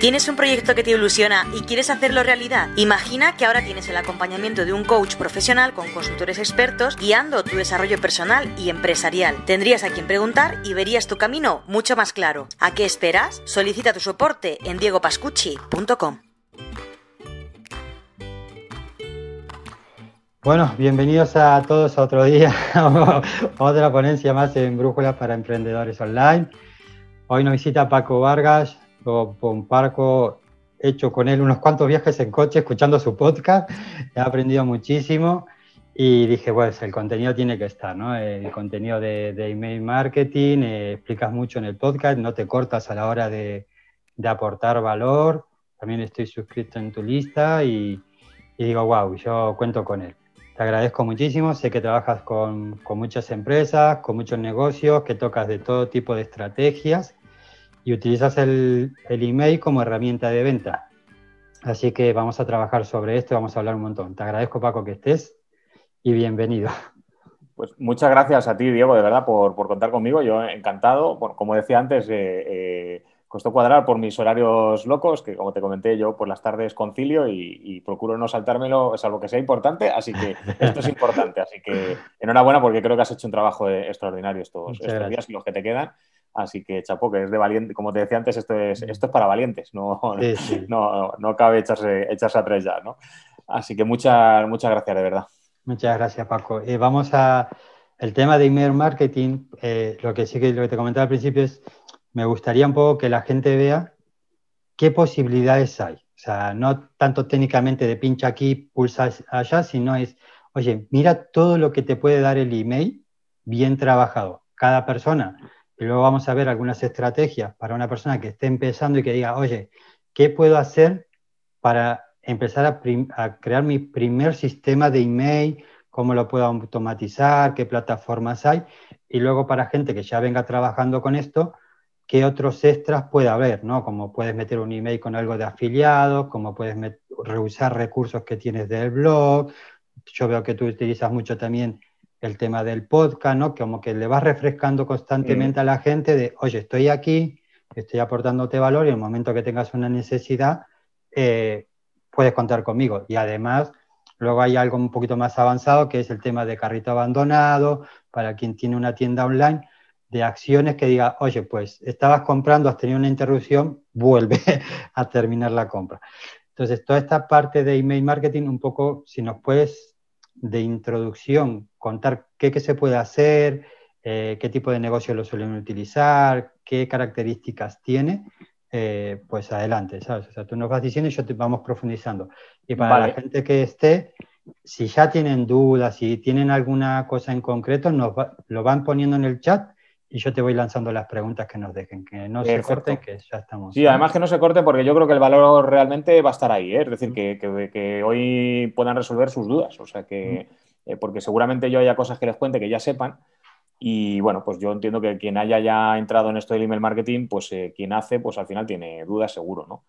¿Tienes un proyecto que te ilusiona y quieres hacerlo realidad? Imagina que ahora tienes el acompañamiento de un coach profesional con consultores expertos guiando tu desarrollo personal y empresarial. Tendrías a quien preguntar y verías tu camino mucho más claro. ¿A qué esperas? Solicita tu soporte en diegopascucci.com. Bueno, bienvenidos a todos a otro día, otra ponencia más en Brújula para Emprendedores Online. Hoy nos visita Paco Vargas, un parco hecho con él unos cuantos viajes en coche escuchando su podcast. He aprendido muchísimo y dije, pues el contenido tiene que estar, ¿no? El contenido de, email marketing, eh, explicas mucho en el podcast, no te cortas a la hora de, de aportar valor. También estoy suscrito en tu lista y, y, digo, wow, yo cuento con él. Te agradezco muchísimo, sé que trabajas con, con muchas empresas, con muchos negocios, que tocas de todo tipo de estrategias y utilizas el, el email como herramienta de venta. Así que vamos a trabajar sobre esto, vamos a hablar un montón. Te agradezco, Paco, que estés y bienvenido. Pues muchas gracias a ti, Diego, de verdad, por, por contar conmigo. Yo encantado. como decía antes, eh, eh, costó cuadrar por mis horarios locos, que como te comenté, yo por las tardes concilio y, y procuro no saltármelo, salvo que sea importante. Así que esto es importante. Así que enhorabuena porque creo que has hecho un trabajo extraordinario estos, estos días y los que te quedan. Así que, chapo, que es de valiente, como te decía antes, esto es, esto es para valientes, no, no, no, cabe echarse, echarse atrás ya, ¿no? Así que muchas, muchas gracias, de verdad. Muchas gracias, Paco. Eh, vamos a el tema de email marketing. Eh, lo que sí que lo que te comentaba al principio es, me gustaría un poco que la gente vea qué posibilidades hay. O sea, no tanto técnicamente de pincha aquí, pulsa allá, sino es, oye, mira todo lo que te puede dar el email bien trabajado. Cada persona luego vamos a ver algunas estrategias para una persona que esté empezando y que diga, oye, ¿qué puedo hacer para empezar a, crear mi primer sistema de email? ¿Cómo lo puedo automatizar? ¿Qué plataformas hay? Y luego para gente que ya venga trabajando con esto, ¿qué otros extras puede haber? ¿no? Como puedes meter un email con algo de afiliados, como puedes reusar recursos que tienes del blog. Yo veo que tú utilizas mucho también el tema del podcast, ¿no? Como que le vas refrescando constantemente a la gente de, oye, estoy aquí, estoy aportándote valor y en el momento que tengas una necesidad, eh, puedes contar conmigo. Y además, luego hay algo un poquito más avanzado que es el tema de carrito abandonado, para quien tiene una tienda online, de acciones que diga, oye, pues estabas comprando, has tenido una interrupción, vuelve a terminar la compra. Entonces, toda esta parte de email marketing, un poco, si nos puedes de introducción, contar qué, qué se puede hacer, eh, qué tipo de negocio lo suelen utilizar, qué características tiene, eh, pues adelante, ¿sabes? O sea, tú nos vas diciendo y yo te vamos profundizando. Y para la gente que esté, si ya tienen dudas, si tienen alguna cosa en concreto, nos lo van poniendo en el chat y yo te voy lanzando las preguntas que nos dejen, que no se corten, que ya estamos. Sí, además que no se corten porque yo creo que el valor realmente va a estar ahí, ¿eh? es decir, que, que, hoy puedan resolver sus dudas, o sea que, eh, porque seguramente yo haya cosas que les cuente que ya sepan y bueno, pues yo entiendo que quien haya ya entrado en esto del email marketing, pues eh, quien hace, pues al final tiene dudas seguro, ¿no?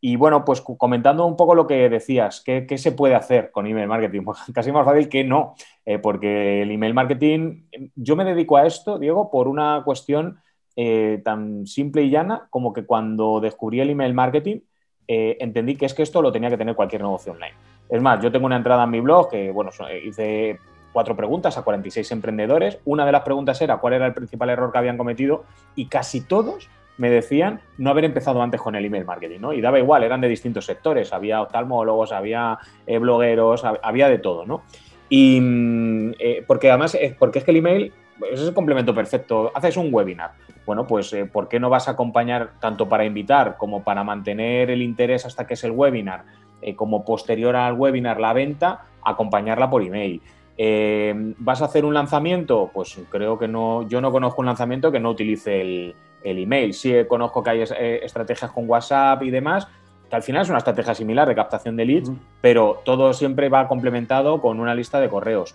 Y bueno, pues comentando un poco lo que decías, ¿qué, se puede hacer con email marketing? Casi más fácil que no, eh, porque el email marketing, yo me dedico a esto, Diego, por una cuestión eh, tan simple y llana como que cuando descubrí el email marketing, eh, entendí que es que esto lo tenía que tener cualquier negocio online. Es más, yo tengo una entrada en mi blog que, bueno, hice cuatro preguntas a 46 emprendedores. Una de las preguntas era cuál era el principal error que habían cometido y casi todos me decían no haber empezado antes con el email marketing, ¿no? Y daba igual, eran de distintos sectores, había oftalmólogos, había eh, blogueros, había de todo, ¿no? Y mm, eh, porque además, eh, porque es que el email es el complemento perfecto. Haces un webinar. Bueno, pues ¿por qué no vas a acompañar tanto para invitar como para mantener el interés hasta que es el webinar, como posterior al webinar la venta, acompañarla por email? ¿Vas a hacer un lanzamiento? Pues creo que no, yo no conozco un lanzamiento que no utilice el, el email. Sí conozco que hay eh, estrategias con WhatsApp y demás, que al final es una estrategia similar de captación de leads, pero todo siempre va complementado con una lista de correos.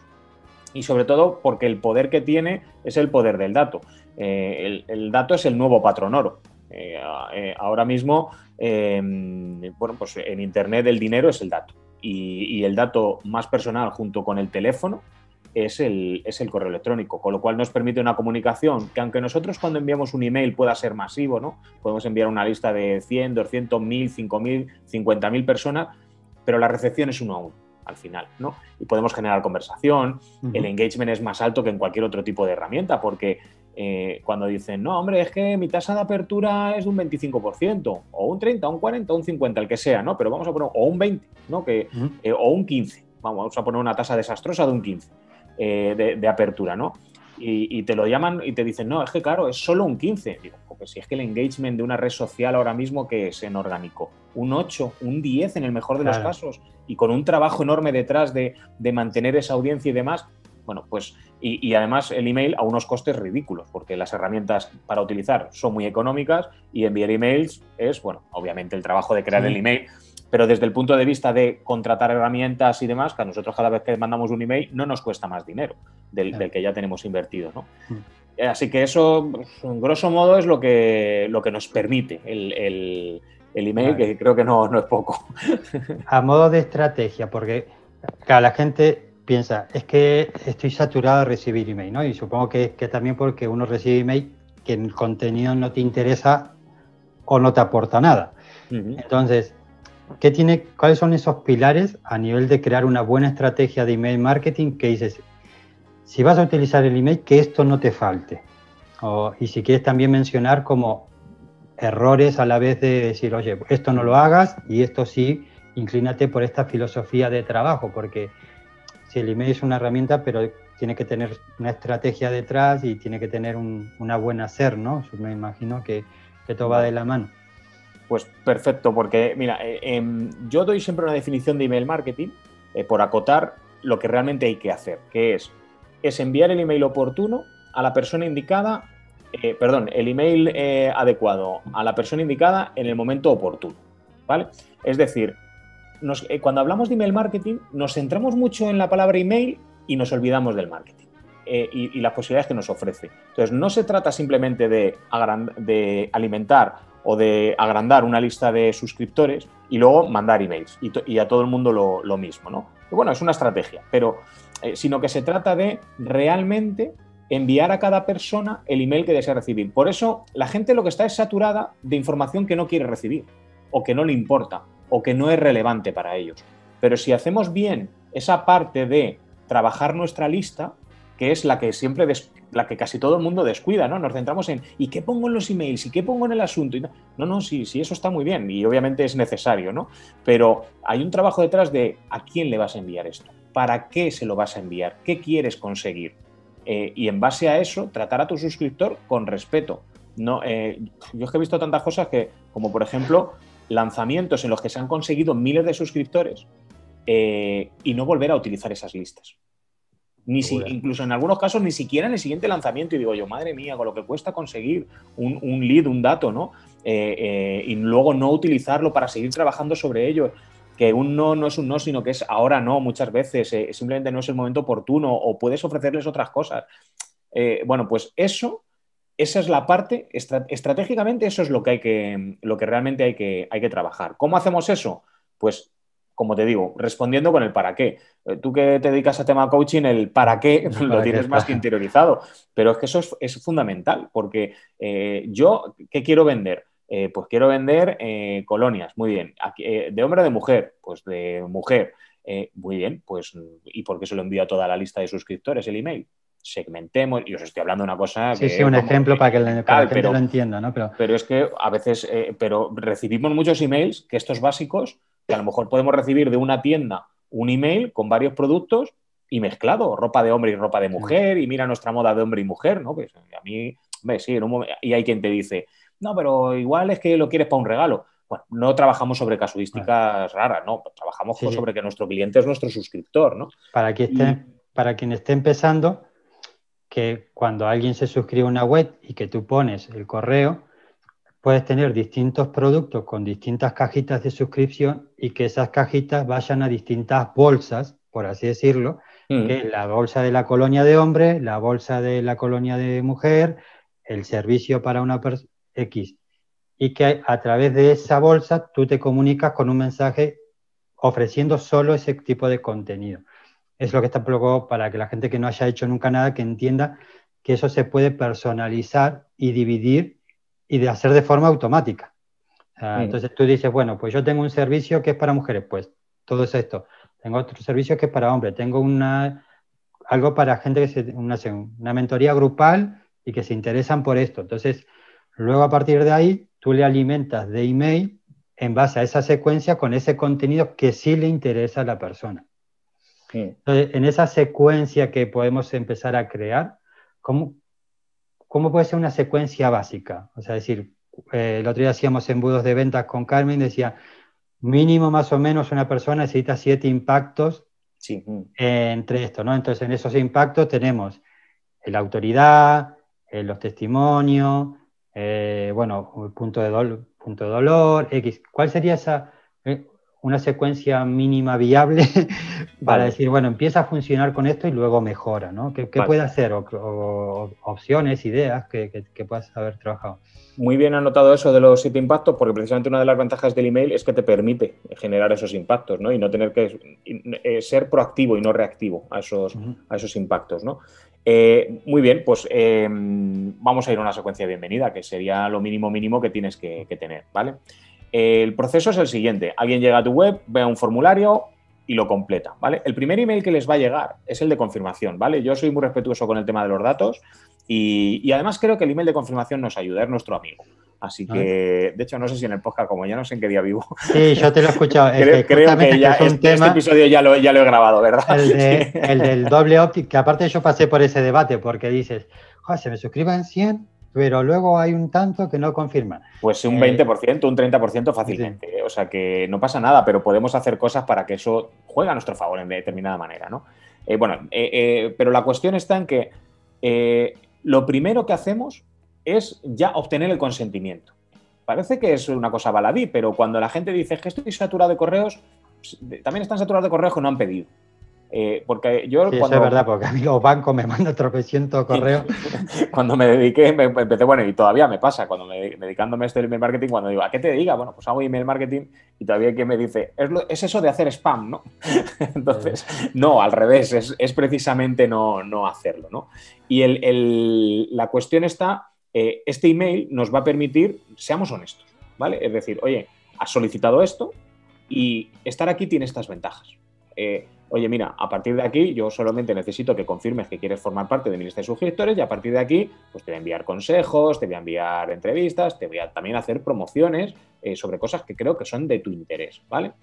Y sobre todo porque el poder que tiene es el poder del dato. Eh, el, dato es el nuevo patrón oro. Eh, ahora mismo, em, bueno, pues en Internet el dinero es el dato. Y, y, el dato más personal junto con el teléfono es el, es el correo electrónico, con lo cual nos permite una comunicación que aunque nosotros cuando enviamos un email pueda ser masivo, ¿no? Podemos enviar una lista de 100, 200, 1000, 5000, 50.000 personas, pero la recepción es uno a uno al final, ¿no? Y podemos generar conversación, el engagement es más alto que en cualquier otro tipo de herramienta, porque eh, cuando dicen, no, hombre, es que mi tasa de apertura es de un 25%, o un 30, un 40, un 50, el que sea, ¿no? Pero vamos a poner, o un 20, ¿no? Que, eh, o un 15, vamos a poner una tasa desastrosa de un 15 eh, de, apertura, ¿no? Y, te lo llaman y te dicen, no, es que claro, es solo un 15. Digo, porque si es que el engagement de una red social ahora mismo que es en orgánico, un 8, un 10 en el mejor de los casos, y con un trabajo enorme detrás de, de mantener esa audiencia y demás, bueno, pues y, además el email a unos costes ridículos, porque las herramientas para utilizar son muy económicas y enviar emails es, bueno, obviamente el trabajo de crear el email, pero desde el punto de vista de contratar herramientas y demás, que a nosotros cada vez que mandamos un email no nos cuesta más dinero del, que ya tenemos invertido, ¿no? Mm. Así que eso, en grosso modo, es lo que, lo que nos permite el, email, que creo que no, no es poco. A modo de estrategia, porque cada la gente piensa, es que estoy saturado de recibir email, ¿no? Y supongo que, que también porque uno recibe email que el contenido no te interesa o no te aporta nada. Entonces, ¿qué tiene, ¿cuáles son esos pilares a nivel de crear una buena estrategia de email marketing que dices, si vas a utilizar el email, que esto no te falte? y si quieres también mencionar como errores a la vez de decir, oye, esto no lo hagas y esto sí, inclínate por esta filosofía de trabajo, porque si el email es una herramienta, pero tiene que tener una estrategia detrás y tiene que tener un, una buena hacer, ¿no? Me imagino que, que todo va de la mano. Pues perfecto, porque mira, eh, em, yo doy siempre una definición de email marketing eh, por acotar lo que realmente hay que hacer, que es, es enviar el email oportuno a la persona indicada, eh, perdón, el email adecuado a la persona indicada en el momento oportuno, ¿vale? Es decir, cuando hablamos de email marketing, nos centramos mucho en la palabra email y nos olvidamos del marketing eh, y, las posibilidades que nos ofrece. Entonces, no se trata simplemente de, de alimentar o de agrandar una lista de suscriptores y luego mandar emails y, a todo el mundo lo, mismo, ¿no? bueno, es una estrategia, pero eh, sino que se trata de realmente enviar a cada persona el email que desea recibir. Por eso la gente lo que está es saturada de información que no quiere recibir o que no le importa o que no es relevante para ellos. Pero si hacemos bien esa parte de trabajar nuestra lista, que es la que siempre la que casi todo el mundo descuida, ¿no? Nos centramos en ¿y qué pongo en los emails? ¿y qué pongo en el asunto? no, no, sí, sí, eso está muy bien y obviamente es necesario, ¿no? Pero hay un trabajo detrás de ¿a quién le vas a enviar esto? ¿Para qué se lo vas a enviar? ¿Qué quieres conseguir? Eh, y en base a eso, tratar a tu suscriptor con respeto. No, eh, yo es que he visto tantas cosas que, como por ejemplo, lanzamientos en los que se han conseguido miles de suscriptores eh, y no volver a utilizar esas listas. Ni si, incluso en algunos casos ni siquiera en el siguiente lanzamiento. Y digo yo, madre mía, con lo que cuesta conseguir un, lead, un dato, ¿no? Eh, eh, y luego no utilizarlo para seguir trabajando sobre ello. Que un no no es un no, sino que es ahora no, muchas veces. simplemente no es el momento oportuno o puedes ofrecerles otras cosas. bueno, pues eso esa es la parte, estratégicamente eso es lo que, hay que, lo que realmente hay que, hay que trabajar. ¿Cómo hacemos eso? Pues, como te digo, respondiendo con el para qué. Eh, tú que te dedicas a tema coaching, el para qué lo tienes más que interiorizado, pero es que eso es, fundamental, porque eh, yo, ¿qué quiero vender? Eh, pues quiero vender colonias, muy bien. ¿De hombre o de mujer? Pues de mujer. muy bien, pues ¿y por qué se lo envío a toda la lista de suscriptores el email? segmentemos, y os estoy hablando de una cosa sí, Sí, un ejemplo para que, la, gente lo entienda, ¿no? Pero... pero es que a veces, eh, pero recibimos muchos emails que estos básicos, que a lo mejor podemos recibir de una tienda un email con varios productos y mezclado, ropa de hombre y ropa de mujer, y mira nuestra moda de hombre y mujer, ¿no? Pues a mí, ves, sí, en un momento, y hay quien te dice, no, pero igual es que lo quieres para un regalo. Bueno, no trabajamos sobre casuísticas raras, ¿no? Trabajamos sobre que nuestro cliente es nuestro suscriptor, ¿no? Para, que esté, para quien esté empezando, que cuando alguien se suscribe a una web y que tú pones el correo, puedes tener distintos productos con distintas cajitas de suscripción y que esas cajitas vayan a distintas bolsas, por así decirlo, mm. que la bolsa de la colonia de hombre, la bolsa de la colonia de mujer, el servicio para una persona X. Y que a través de esa bolsa tú te comunicas con un mensaje ofreciendo solo ese tipo de contenido. es lo que está luego para que la gente que no haya hecho nunca nada, que entienda que eso se puede personalizar y dividir y de hacer de forma automática. Entonces tú dices, bueno, pues yo tengo un servicio que es para mujeres, pues todo es esto. Tengo otro servicio que es para hombres. Tengo una, algo para gente que se, una, una mentoría grupal y que se interesan por esto. Entonces, luego a partir de ahí, tú le alimentas de email en base a esa secuencia con ese contenido que sí le interesa a la persona. Entonces, en esa secuencia que podemos empezar a crear, ¿cómo, ¿cómo puede ser una secuencia básica? O sea, decir, eh, el otro día hacíamos embudos de ventas con Carmen, decía, mínimo más o menos una persona necesita siete impactos entre esto, ¿no? Entonces, en esos impactos tenemos la autoridad, eh, los testimonios, eh, bueno, punto de, punto de dolor, X. ¿Cuál sería esa, una secuencia mínima viable para decir, bueno, empieza a funcionar con esto y luego mejora, ¿no? ¿Qué, puede hacer? O, opciones, ideas que, que, puedas haber trabajado. Muy bien anotado eso de los siete impactos, porque precisamente una de las ventajas del email es que te permite generar esos impactos, ¿no? Y no tener que eh, ser proactivo y no reactivo a esos, a esos impactos, ¿no? Eh, muy bien, pues em, vamos a ir a una secuencia de bienvenida, que sería lo mínimo mínimo que tienes que, que tener, ¿vale? El proceso es el siguiente. Alguien llega a tu web, ve un formulario y lo completa, ¿vale? El primer email que les va a llegar es el de confirmación, ¿vale? Yo soy muy respetuoso con el tema de los datos y, además creo que el email de confirmación nos ayuda, es nuestro amigo. Así que, de hecho, no sé si en el podcast, como ya no sé en qué día vivo. Sí, yo te lo he escuchado. creo, que, ya, este, este, episodio ya lo, ya lo he grabado, ¿verdad? El, del doble opt, que aparte yo pasé por ese debate, porque dices, se me suscriban 100 pero luego hay un tanto que no confirma. Pues un 20%, eh, un 30% fácilmente. ¿eh? O sea que no pasa nada, pero podemos hacer cosas para que eso juegue a nuestro favor en determinada manera, ¿no? Eh, bueno, pero la cuestión está en que lo primero que hacemos es ya obtener el consentimiento. Parece que es una cosa baladí, pero cuando la gente dice que estoy saturado de correos, pues, también están saturados de correos que no han pedido. Eh, porque yo sí, cuando... Eso es verdad, porque a mí los bancos me mandan tropecientos correos. cuando me dediqué, me empecé, bueno, y todavía me pasa, cuando me dedicándome a este email marketing, cuando digo, ¿a qué te diga? Bueno, pues hago email marketing y todavía hay quien me dice, es, eso de hacer spam, ¿no? Entonces, no, al revés, es, precisamente no, no, hacerlo, ¿no? Y el, la cuestión está, eh, este email nos va a permitir, seamos honestos, ¿vale? Es decir, oye, has solicitado esto y estar aquí tiene estas ventajas. Eh, oye, mira, a partir de aquí yo solamente necesito que confirmes que quieres formar parte de mi lista de suscriptores y a partir de aquí, pues te voy a enviar consejos, te voy a enviar entrevistas, te voy a también hacer promociones eh, sobre cosas que creo que son de tu interés, ¿vale?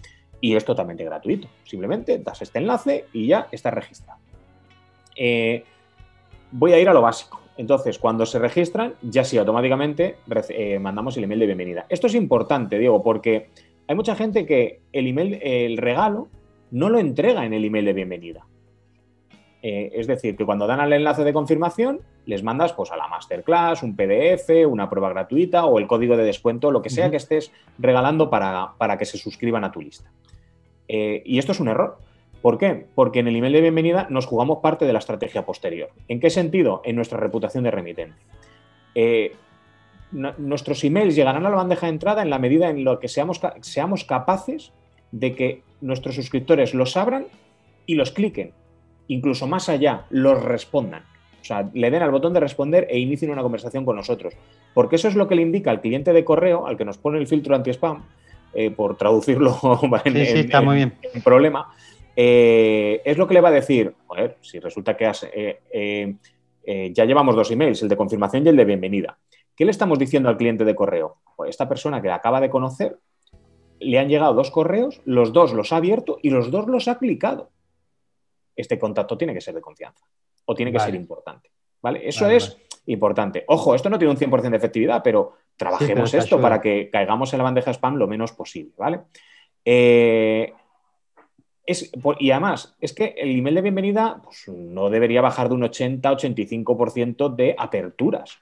Y es totalmente gratuito. Simplemente das este enlace y ya estás registrado. Eh, voy a ir a lo básico. Entonces, cuando se registran, ya sí, automáticamente eh, mandamos el email de bienvenida. Esto es importante, Diego, porque hay mucha gente que el email, el regalo, no lo entrega en el email de bienvenida. Eh, es decir, que cuando dan al enlace de confirmación, les mandas pues, a la masterclass, un PDF, una prueba gratuita o el código de descuento, lo que sea que estés regalando para, que se suscriban a tu lista. Eh, y esto es un error. ¿Por qué? Porque en el email de bienvenida nos jugamos parte de la estrategia posterior. ¿En qué sentido? En nuestra reputación de remitente. Eh, nuestros emails llegarán a la bandeja de entrada en la medida en la que seamos, seamos capaces de que nuestros suscriptores los abran y los cliquen, incluso más allá, los respondan. O sea, le den al botón de responder e inicien una conversación con nosotros. Porque eso es lo que le indica al cliente de correo, al que nos pone el filtro anti-spam, eh, por traducirlo en, problema, eh, es lo que le va a decir, joder, si resulta que eh, ya llevamos dos emails, el de confirmación y el de bienvenida. ¿Qué le estamos diciendo al cliente de correo? Pues esta persona que acaba de conocer le han llegado dos correos, los dos los ha abierto y los dos los ha clicado. Este contacto tiene que ser de confianza o tiene que ser importante. ¿vale? Eso es importante. Ojo, esto no tiene un 100% de efectividad, pero trabajemos esto para que caigamos en la bandeja spam lo menos posible. ¿vale? Eh, y además, es que el email de bienvenida pues, no debería bajar de un 80-85% de aperturas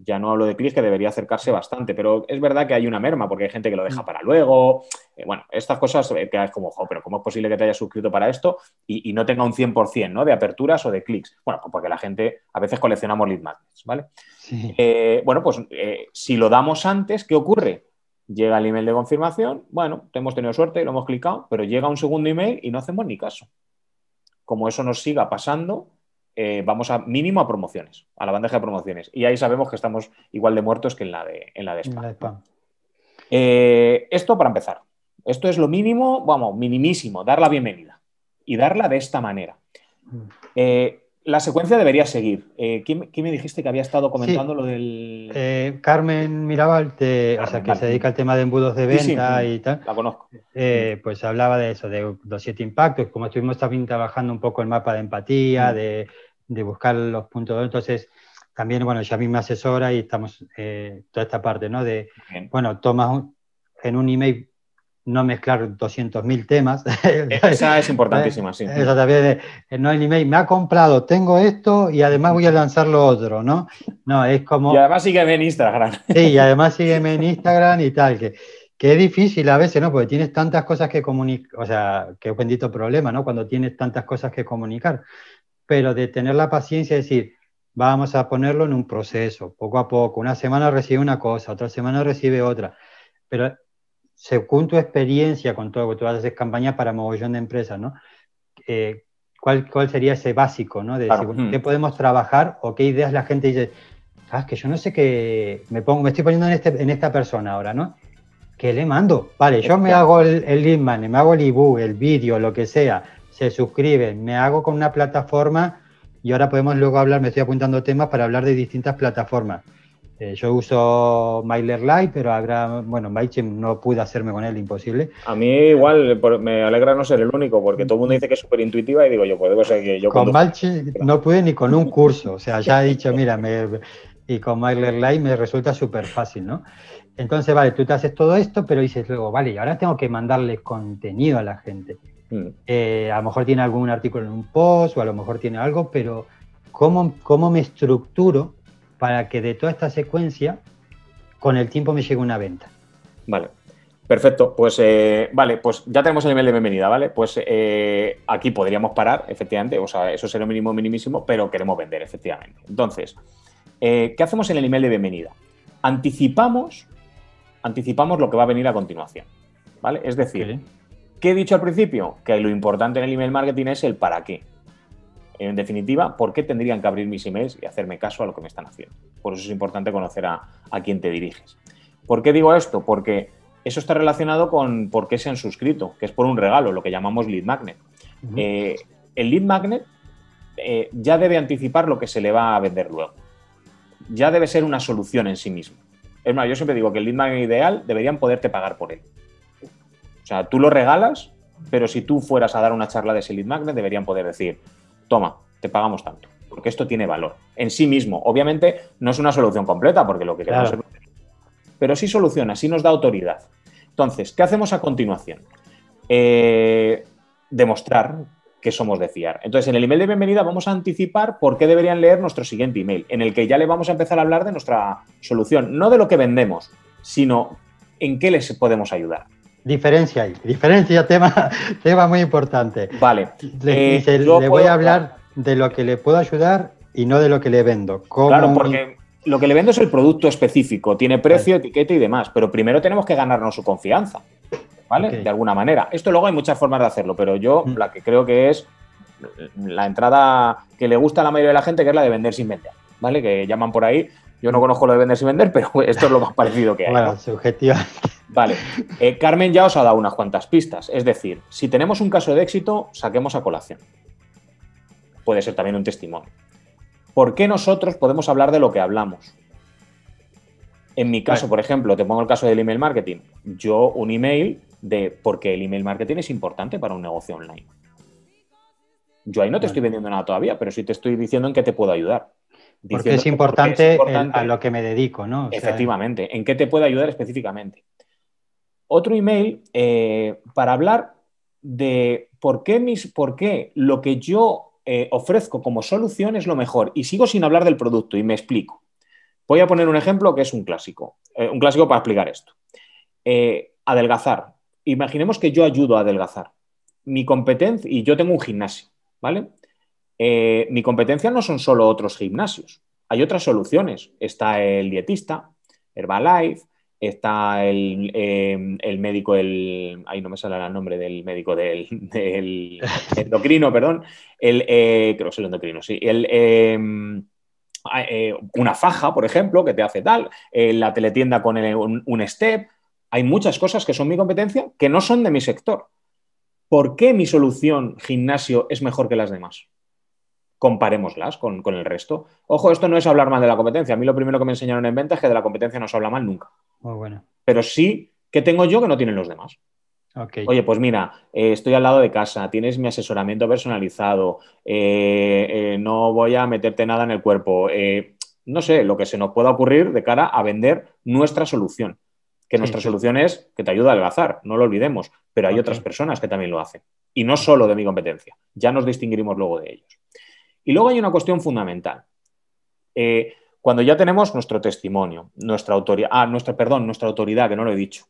ya no hablo de clics, que debería acercarse bastante, pero es verdad que hay una merma, porque hay gente que lo deja mm. para luego. Eh, bueno, estas cosas eh, que es como, pero ¿cómo es posible que te hayas suscrito para esto y, no tenga un 100% ¿no? de aperturas o de clics? Bueno, pues porque la gente, a veces coleccionamos lead magnets, ¿vale? Eh, bueno, pues si lo damos antes, ¿qué ocurre? Llega el email de confirmación, bueno, hemos tenido suerte, lo hemos clicado, pero llega un segundo email y no hacemos ni caso. como eso nos siga pasando, eh, vamos a mínimo a promociones, a la bandeja de promociones. Y ahí sabemos que estamos igual de muertos que en la de, en la de spam. Eh, esto para empezar. Esto es lo mínimo, vamos, minimísimo, dar la bienvenida. Y darla de esta manera. Mm. Eh, la secuencia debería seguir. ¿quién, me dijiste que había estado comentando lo del. Carmen Mirabal, o sea, que se dedica al tema de embudos de venta y tal. La conozco. pues hablaba de eso, de los siete impactos, como estuvimos también trabajando un poco el mapa de empatía, mm. de de buscar los puntos. Entonces, también, bueno, ya a mí me asesora y estamos eh, toda esta parte, ¿no? De, bueno, tomas en un email no mezclar 200.000 temas. Esa es importantísima, sí. Eso también, no en email, me ha comprado, tengo esto y además voy a lanzar lo otro, ¿no? No, es como... Y además sígueme en Instagram. Sí, y además sígueme en Instagram y tal, que, que es difícil a veces, ¿no? Porque tienes tantas cosas que comunicar, o sea, que es un bendito problema, ¿no? Cuando tienes tantas cosas que comunicar pero de tener la paciencia de decir, vamos a ponerlo en un proceso, poco a poco. Una semana recibe una cosa, otra semana recibe otra. Pero según tu experiencia con todo, tú haces campañas para mogollón de empresas, ¿no? Eh, ¿cuál, ¿cuál, sería ese básico, ¿no? De decir, hmm. ¿qué podemos trabajar o qué ideas la gente dice? Ah, que yo no sé qué, me, pongo, me estoy poniendo en, este, en esta persona ahora, ¿no? ¿Qué le mando? Vale, yo me hago el, el lead me hago el ebook, el vídeo, lo que sea, se suscriben, me hago con una plataforma y ahora podemos luego hablar, me estoy apuntando temas para hablar de distintas plataformas. Eh, yo uso MailerLite, pero habrá, bueno, MailChimp no pude hacerme con él, imposible. A mí igual me alegra no ser el único, porque todo el mundo dice que es súper intuitiva y digo yo, pues ser que yo... Con MailChimp no pude ni con un curso, o sea, ya he dicho, mira, me, y con MailerLite me resulta súper fácil, ¿no? Entonces, vale, tú te haces todo esto, pero dices luego, vale, y ahora tengo que mandarle contenido a la gente. Mm. Eh, a lo mejor tiene algún artículo en un post o a lo mejor tiene algo, pero ¿cómo, ¿cómo me estructuro para que de toda esta secuencia con el tiempo me llegue una venta? Vale. Perfecto, pues eh, vale, pues ya tenemos el nivel de bienvenida, ¿vale? Pues eh, aquí podríamos parar, efectivamente, o sea, eso sería mínimo minimísimo, pero queremos vender, efectivamente. Entonces, ¿qué hacemos en el email de bienvenida? Anticipamos, anticipamos lo que va a venir a continuación, ¿vale? Es decir, ¿Qué he dicho al principio? Que lo importante en el email marketing es el para qué. En definitiva, ¿por qué tendrían que abrir mis emails y hacerme caso a lo que me están haciendo? Por eso es importante conocer a, quién te diriges. ¿Por qué digo esto? Porque eso está relacionado con por qué se han suscrito, que es por un regalo, lo que llamamos lead magnet. Eh, el lead magnet eh, ya debe anticipar lo que se le va a vender luego. Ya debe ser una solución en sí mismo. Es más, yo siempre digo que el lead magnet ideal deberían poderte pagar por él. O sea, tú lo regalas, pero si tú fueras a dar una charla de ese lead magnet, deberían poder decir, toma, te pagamos tanto, porque esto tiene valor en sí mismo. Obviamente no es una solución completa, porque lo que queremos es... Pero sí soluciona, sí nos da autoridad. Entonces, ¿qué hacemos a continuación? Eh, demostrar que somos de fiar. Entonces, en el email de bienvenida vamos a anticipar por qué deberían leer nuestro siguiente email, en el que ya le vamos a empezar a hablar de nuestra solución, no de lo que vendemos, sino en qué les podemos ayudar. Diferencia ahí, diferencia, tema, tema muy importante. Vale. Le, eh, voy a hablar de lo que le puedo ayudar y no de lo que le vendo. Claro, porque lo que le vendo es el producto específico, tiene precio, etiqueta y demás, pero primero tenemos que ganarnos su confianza, ¿vale? De alguna manera. Esto luego hay muchas formas de hacerlo, pero yo mm. la que creo que es la entrada que le gusta a la mayoría de la gente, que es la de vender sin vender, ¿vale? Que llaman por ahí. Yo no conozco lo de vender sin vender, pero esto es lo más parecido que hay. Bueno, subjetivamente. Vale, eh, Carmen ya os ha dado unas cuantas pistas. Es decir, si tenemos un caso de éxito, saquemos a colación. Puede ser también un testimonio. ¿Por qué nosotros podemos hablar de lo que hablamos? En mi caso, por ejemplo, te pongo el caso del email marketing. Yo un email de por qué el email marketing es importante para un negocio online. Yo ahí no te estoy vendiendo nada todavía, pero sí te estoy diciendo en qué te puedo ayudar. Porque es importante, a lo que me dedico, ¿no? efectivamente, en qué te puedo ayudar específicamente otro email eh, para hablar de por qué, mis, por qué lo que yo eh, ofrezco como solución es lo mejor. Y sigo sin hablar del producto y me explico. Voy a poner un ejemplo que es un clásico, eh, un clásico para explicar esto. adelgazar. Imaginemos que yo ayudo a adelgazar. Mi competencia, y yo tengo un gimnasio, ¿vale? mi competencia no son solo otros gimnasios, hay otras soluciones. Está el dietista, Herbalife, está el, em, médico, el, ahí no me sale el nombre del médico del, endocrino, perdón, el, eh, creo que es el endocrino, sí, el, em, eh, una faja, por ejemplo, que te hace tal, eh, la teletienda con un, step, hay muchas cosas que son mi competencia que no son de mi sector. ¿Por qué mi solución gimnasio es mejor que las demás? Comparémoslas con, con el resto. Ojo, esto no es hablar mal de la competencia. A mí lo primero que me enseñaron en venta es que de la competencia no se habla mal nunca. Muy bueno. Pero sí que tengo yo que no tienen los demás. Oye, pues mira, eh, estoy al lado de casa, tienes mi asesoramiento personalizado, eh, eh, no voy a meterte nada en el cuerpo. no sé, lo que se nos pueda ocurrir de cara a vender nuestra solución. Que nuestra solución es que te ayuda a adelgazar, no lo olvidemos, pero hay otras personas que también lo hacen. Y no solo de mi competencia, ya nos distinguiremos luego de ellos. Y luego hay una cuestión fundamental. Cuando ya tenemos nuestro testimonio, nuestra autoridad, ah, nuestra, perdón, nuestra autoridad, que no lo he dicho.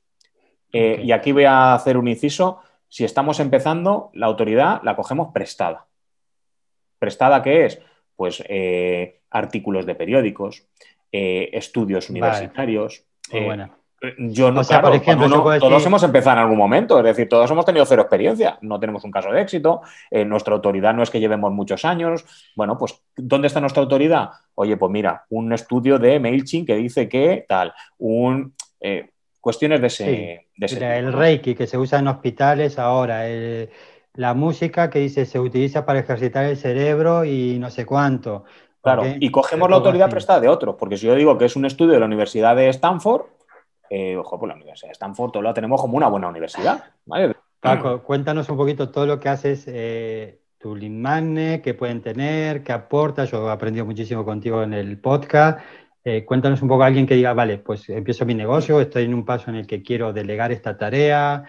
Eh, y aquí voy a hacer un inciso. Si estamos empezando, la autoridad la cogemos prestada. ¿Prestada qué es? Pues eh, artículos de periódicos, eh, estudios universitarios. Yo no, claro, por ejemplo, todos hemos empezado en algún momento, es decir, todos hemos tenido cero experiencia, no tenemos un caso de éxito, eh, nuestra autoridad no es que llevemos muchos años. Bueno, pues, ¿dónde está nuestra autoridad? Oye, pues mira, un estudio de MailChimp que dice que tal, un, eh, cuestiones de ese, El Reiki que se usa en hospitales ahora, la música que dice se utiliza para ejercitar el cerebro y no sé cuánto. Claro, y cogemos la autoridad prestada de otros, porque si yo digo que es un estudio de la Universidad de Stanford, eh, ojo, pues la Universidad de Stanford lo tenemos como una buena universidad. Paco, cuéntanos un poquito todo lo que haces, eh, tu lead qué pueden tener, qué aportas. Yo he aprendido muchísimo contigo en el podcast. Eh, cuéntanos un poco a alguien que diga, vale, pues empiezo mi negocio, estoy en un paso en el que quiero delegar esta tarea.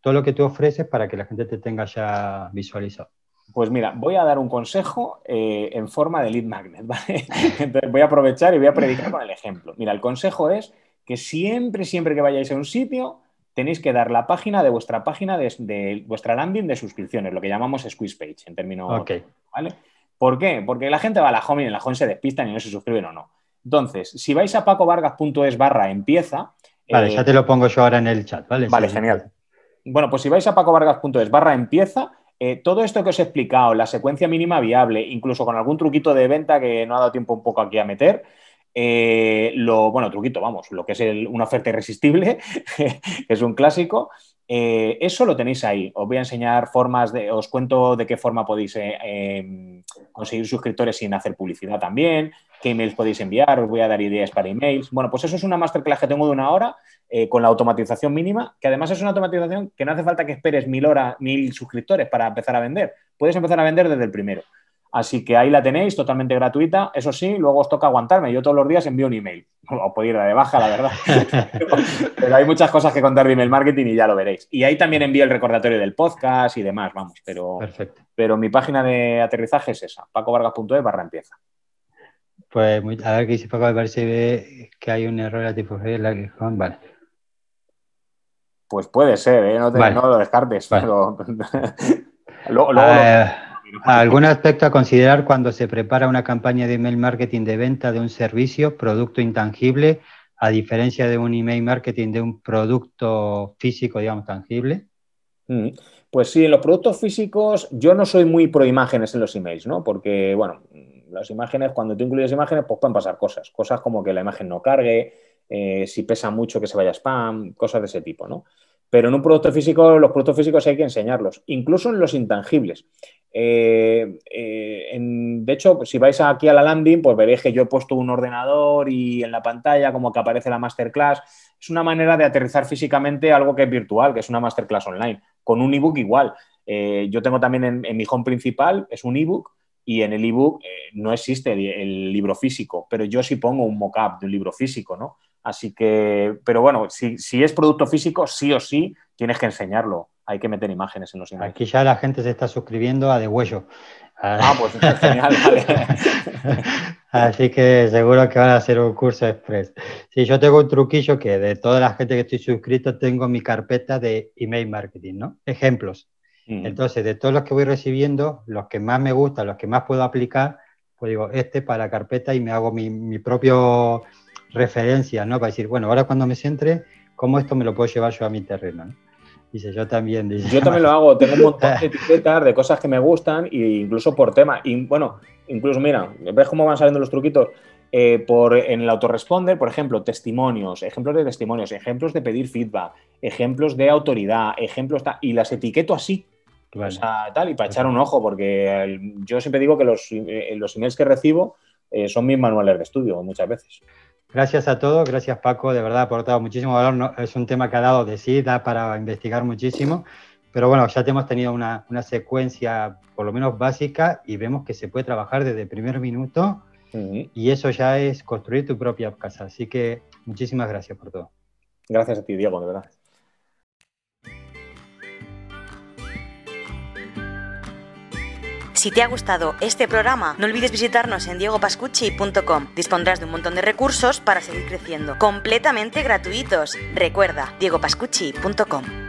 todo lo que tú ofreces para que la gente te tenga ya visualizado. Pues mira, voy a dar un consejo en forma de lead magnet, ¿vale? Entonces voy a aprovechar y voy a predicar con el ejemplo. Mira, el consejo es que siempre, siempre que vayáis a un sitio, tenéis que dar la página de vuestra página de, vuestra landing de suscripciones, lo que llamamos squeeze page en términos. Okay. ¿vale? ¿Por qué? Porque la gente va a la home y en la home se despistan y no se suscriben o no. Entonces, si vais a pacovargas.es barra empieza. Vale, ya te lo pongo yo ahora en el chat, ¿vale? Vale, genial. Bueno, pues si vais a pacovargas.es barra empieza, eh, todo esto que os he explicado, la secuencia mínima viable, incluso con algún truquito de venta que no ha dado tiempo un poco aquí a meter, eh, lo, bueno, truquito, vamos, lo que es una oferta irresistible, que es un clásico. Eh, eso lo tenéis ahí. Os voy a enseñar formas de, os cuento de qué forma podéis eh, em, conseguir suscriptores sin hacer publicidad también, qué emails podéis enviar, os voy a dar ideas para emails. Bueno, pues eso es una masterclass que tengo de una hora con la automatización mínima, que además es una automatización que no hace falta que esperes mil horas, mil suscriptores para empezar a vender. Puedes empezar a vender desde el primero. Así que ahí la tenéis, totalmente gratuita. Eso sí, luego os toca aguantarme. Yo todos los días envío un email. O puedo ir de baja, la verdad. pero, hay muchas cosas que contar de email marketing y ya lo veréis. Y ahí también envío el recordatorio del podcast y demás, vamos. Pero, Perfecto. pero mi página de aterrizaje es esa, pacovargas.es barra empieza. Pues a ver qué dice Paco, a ver si ve que hay un error a tipo Vale. Pues puede ser, ¿eh? no, lo descartes. Pero... luego, eh, ¿Algún aspecto a considerar cuando se prepara una campaña de email marketing de venta de un servicio, producto intangible, a diferencia de un email marketing de un producto físico, digamos, tangible? Mm, pues sí, en los productos físicos yo no soy muy pro imágenes en los emails, ¿no? Porque, bueno, las imágenes, cuando tú incluyes imágenes, pues pueden pasar cosas. Cosas como que la imagen no cargue, eh, si pesa mucho que se vaya spam, cosas de ese tipo, ¿no? Pero en un producto físico, los productos físicos hay que enseñarlos, incluso en los intangibles. Eh, eh, de hecho, si vais aquí a la landing, pues veréis que yo he puesto un ordenador y en la pantalla como que aparece la masterclass. Es una manera de aterrizar físicamente algo que es virtual, que es una masterclass online. Con un ebook igual. Eh, yo tengo también en, mi home principal, es un ebook, y en el ebook no existe el, libro físico, pero yo sí pongo un mock-up de un libro físico, ¿no? Así que, pero bueno, si, si es producto físico, sí o sí tienes que enseñarlo hay que meter imágenes en los emails. Aquí ya la gente se está suscribiendo a De Huello. Ah, pues es genial, vale. Así que seguro que van a hacer un curso express. Sí, yo tengo un truquillo que de toda la gente que estoy suscrito tengo mi carpeta de email marketing, ¿no? Ejemplos. Mm. Entonces, de todos los que voy recibiendo, los que más me gustan, los que más puedo aplicar, pues digo, este para la carpeta y me hago mi, mi propio referencias, ¿no? Para decir, bueno, ahora cuando me centre, ¿cómo esto me lo puedo llevar yo a mi terreno? Dice, yo también. yo también lo hago, tengo un montón de etiquetas de cosas que me gustan e incluso por tema. Y bueno, incluso mira, ves cómo van saliendo los truquitos. Eh, por, en el autoresponder, por ejemplo, testimonios, ejemplos de testimonios, ejemplos de pedir feedback, ejemplos de autoridad, ejemplos, y las etiqueto así. O sea, tal, y para echar un ojo, porque yo siempre digo que los, eh, los emails que recibo eh, son mis manuales de estudio muchas veces. Gracias a todos, gracias Paco, de verdad ha aportado muchísimo valor. es un tema que ha dado de sí, da para investigar muchísimo, pero bueno, ya te hemos tenido una, una, secuencia por lo menos básica y vemos que se puede trabajar desde el primer minuto y eso ya es construir tu propia casa. Así que muchísimas gracias por todo. Gracias a ti, Diego, de verdad. Si te ha gustado este programa, no olvides visitarnos en diegopascucci.com. Dispondrás de un montón de recursos para seguir creciendo, completamente gratuitos. Recuerda, diegopascucci.com.